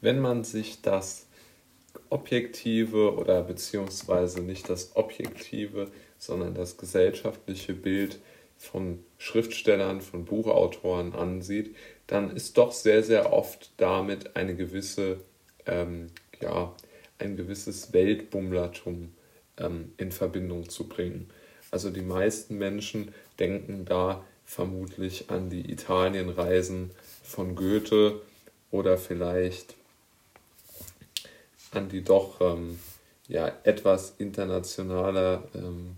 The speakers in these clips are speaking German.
wenn man sich das objektive oder beziehungsweise nicht das objektive, sondern das gesellschaftliche Bild von Schriftstellern, von Buchautoren ansieht, dann ist doch sehr, sehr oft damit eine gewisse, ähm, ja, ein gewisses Weltbummlertum ähm, in Verbindung zu bringen. Also die meisten Menschen denken da vermutlich an die Italienreisen von Goethe oder vielleicht an die doch ähm, ja, etwas internationaler ähm,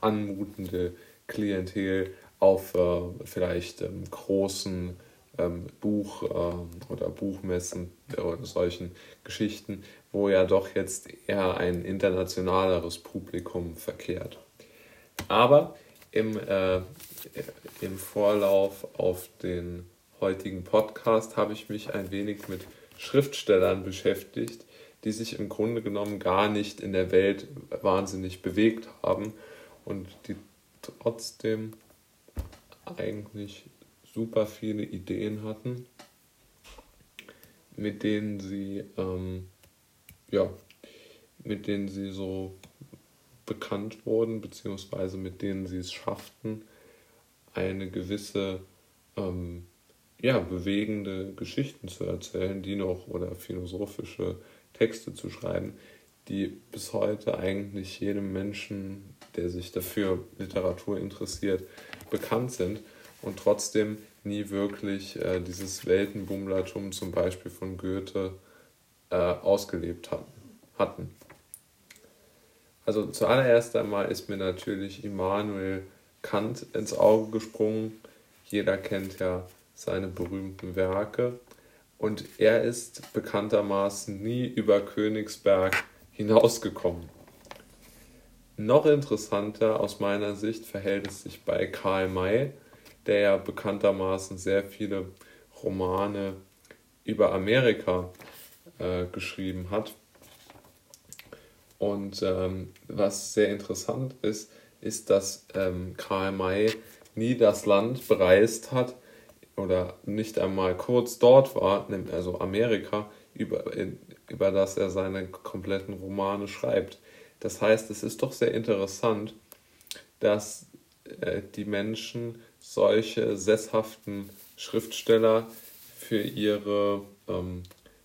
anmutende Klientel auf äh, vielleicht ähm, großen ähm, Buch- äh, oder Buchmessen oder solchen Geschichten, wo ja doch jetzt eher ein internationaleres Publikum verkehrt. Aber im, äh, im Vorlauf auf den heutigen Podcast habe ich mich ein wenig mit Schriftstellern beschäftigt, die sich im Grunde genommen gar nicht in der Welt wahnsinnig bewegt haben und die trotzdem eigentlich super viele Ideen hatten, mit denen sie ähm, ja, mit denen sie so bekannt wurden, beziehungsweise mit denen sie es schafften, eine gewisse ähm, ja, bewegende Geschichten zu erzählen, die noch oder philosophische Texte zu schreiben, die bis heute eigentlich jedem Menschen, der sich dafür Literatur interessiert, bekannt sind und trotzdem nie wirklich äh, dieses Weltenbummlertum zum Beispiel von Goethe äh, ausgelebt hatten. hatten. Also zuallererst einmal ist mir natürlich Immanuel Kant ins Auge gesprungen. Jeder kennt ja seine berühmten Werke. Und er ist bekanntermaßen nie über Königsberg hinausgekommen. Noch interessanter aus meiner Sicht verhält es sich bei Karl May, der ja bekanntermaßen sehr viele Romane über Amerika äh, geschrieben hat. Und ähm, was sehr interessant ist, ist, dass ähm, Karl May nie das Land bereist hat oder nicht einmal kurz dort war, also Amerika, über, über das er seine kompletten Romane schreibt. Das heißt, es ist doch sehr interessant, dass äh, die Menschen solche sesshaften Schriftsteller für ihre, ähm,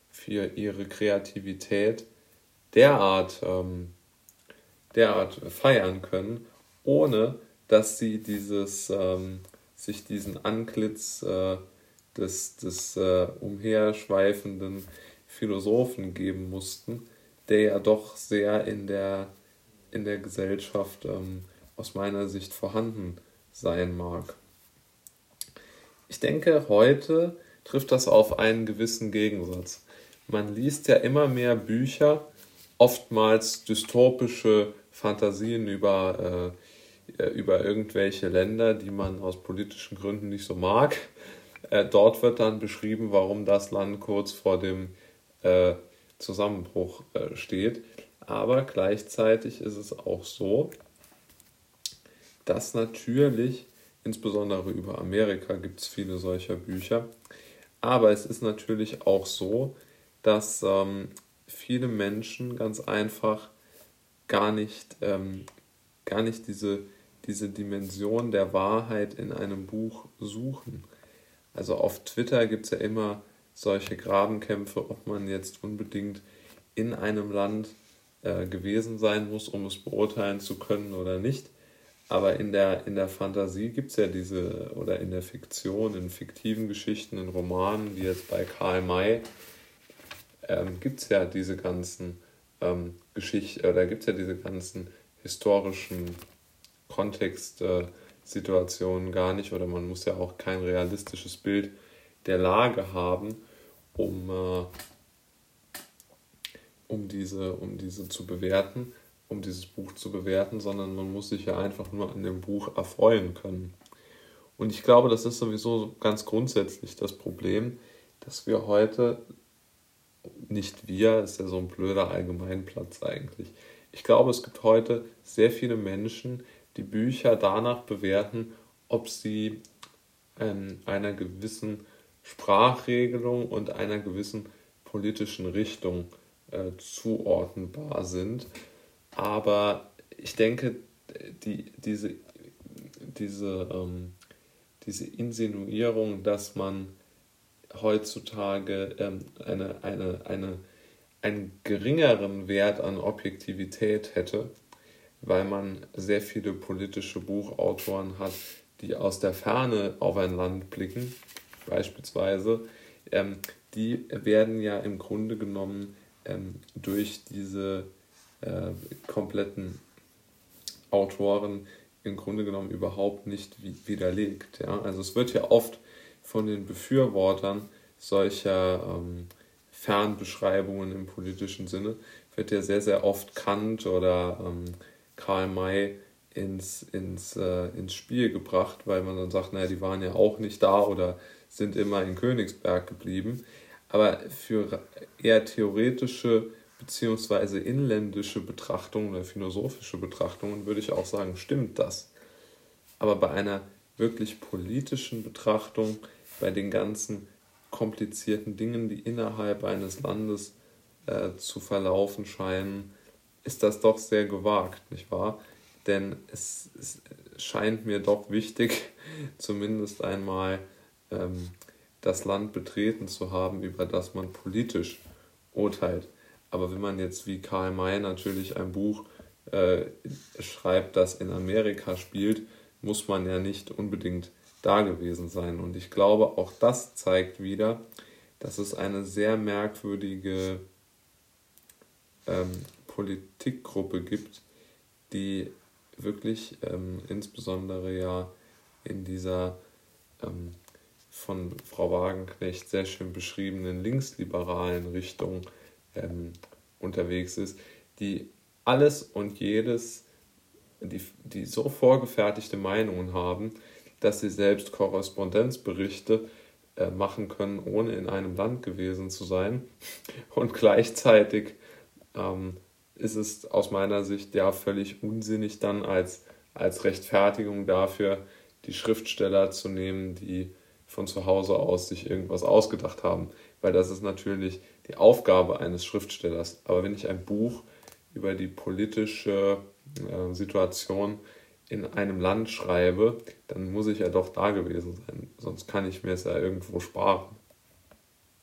für ihre Kreativität derart, ähm, derart feiern können, ohne dass sie dieses, ähm, sich diesen Antlitz äh, des, des äh, umherschweifenden Philosophen geben mussten, der ja doch sehr in der, in der Gesellschaft ähm, aus meiner Sicht vorhanden sein mag. Ich denke, heute trifft das auf einen gewissen Gegensatz. Man liest ja immer mehr Bücher, oftmals dystopische Fantasien über, äh, über irgendwelche Länder, die man aus politischen Gründen nicht so mag. Äh, dort wird dann beschrieben, warum das Land kurz vor dem äh, Zusammenbruch äh, steht. Aber gleichzeitig ist es auch so, dass natürlich, insbesondere über Amerika gibt es viele solcher Bücher, aber es ist natürlich auch so, dass ähm, viele Menschen ganz einfach gar nicht, ähm, gar nicht diese, diese Dimension der Wahrheit in einem Buch suchen. Also auf Twitter gibt es ja immer solche Grabenkämpfe, ob man jetzt unbedingt in einem Land äh, gewesen sein muss, um es beurteilen zu können oder nicht. Aber in der, in der Fantasie gibt es ja diese, oder in der Fiktion, in fiktiven Geschichten, in Romanen, wie jetzt bei Karl May, ähm, gibt es ja diese ganzen ähm, Geschichten, oder gibt es ja diese ganzen historischen Kontextsituationen äh, gar nicht, oder man muss ja auch kein realistisches Bild der Lage haben, um, äh, um, diese, um diese zu bewerten, um dieses Buch zu bewerten, sondern man muss sich ja einfach nur an dem Buch erfreuen können. Und ich glaube, das ist sowieso ganz grundsätzlich das Problem, dass wir heute nicht wir, ist ja so ein blöder Allgemeinplatz eigentlich. Ich glaube, es gibt heute sehr viele Menschen, die Bücher danach bewerten, ob sie ähm, einer gewissen Sprachregelung und einer gewissen politischen Richtung äh, zuordnenbar sind. Aber ich denke, die, diese, diese, ähm, diese Insinuierung, dass man heutzutage ähm, eine, eine, eine, einen geringeren Wert an Objektivität hätte, weil man sehr viele politische Buchautoren hat, die aus der Ferne auf ein Land blicken, beispielsweise, ähm, die werden ja im Grunde genommen ähm, durch diese äh, kompletten Autoren im Grunde genommen überhaupt nicht widerlegt. Ja? Also es wird ja oft von den Befürwortern solcher ähm, Fernbeschreibungen im politischen Sinne, wird ja sehr, sehr oft Kant oder ähm, Karl May ins, ins, äh, ins Spiel gebracht, weil man dann sagt, naja, die waren ja auch nicht da oder sind immer in Königsberg geblieben. Aber für eher theoretische bzw. inländische Betrachtungen oder philosophische Betrachtungen würde ich auch sagen, stimmt das. Aber bei einer wirklich politischen Betrachtung, bei den ganzen komplizierten Dingen, die innerhalb eines Landes äh, zu verlaufen scheinen, ist das doch sehr gewagt, nicht wahr? Denn es, es scheint mir doch wichtig, zumindest einmal ähm, das Land betreten zu haben, über das man politisch urteilt. Aber wenn man jetzt wie Karl May natürlich ein Buch äh, schreibt, das in Amerika spielt, muss man ja nicht unbedingt da gewesen sein. Und ich glaube, auch das zeigt wieder, dass es eine sehr merkwürdige ähm, Politikgruppe gibt, die wirklich ähm, insbesondere ja in dieser ähm, von Frau Wagenknecht sehr schön beschriebenen linksliberalen Richtung ähm, unterwegs ist, die alles und jedes, die, die so vorgefertigte Meinungen haben, dass sie selbst Korrespondenzberichte äh, machen können, ohne in einem Land gewesen zu sein und gleichzeitig ähm, ist es aus meiner Sicht ja völlig unsinnig, dann als, als Rechtfertigung dafür die Schriftsteller zu nehmen, die von zu Hause aus sich irgendwas ausgedacht haben. Weil das ist natürlich die Aufgabe eines Schriftstellers. Aber wenn ich ein Buch über die politische äh, Situation in einem Land schreibe, dann muss ich ja doch da gewesen sein. Sonst kann ich mir es ja irgendwo sparen.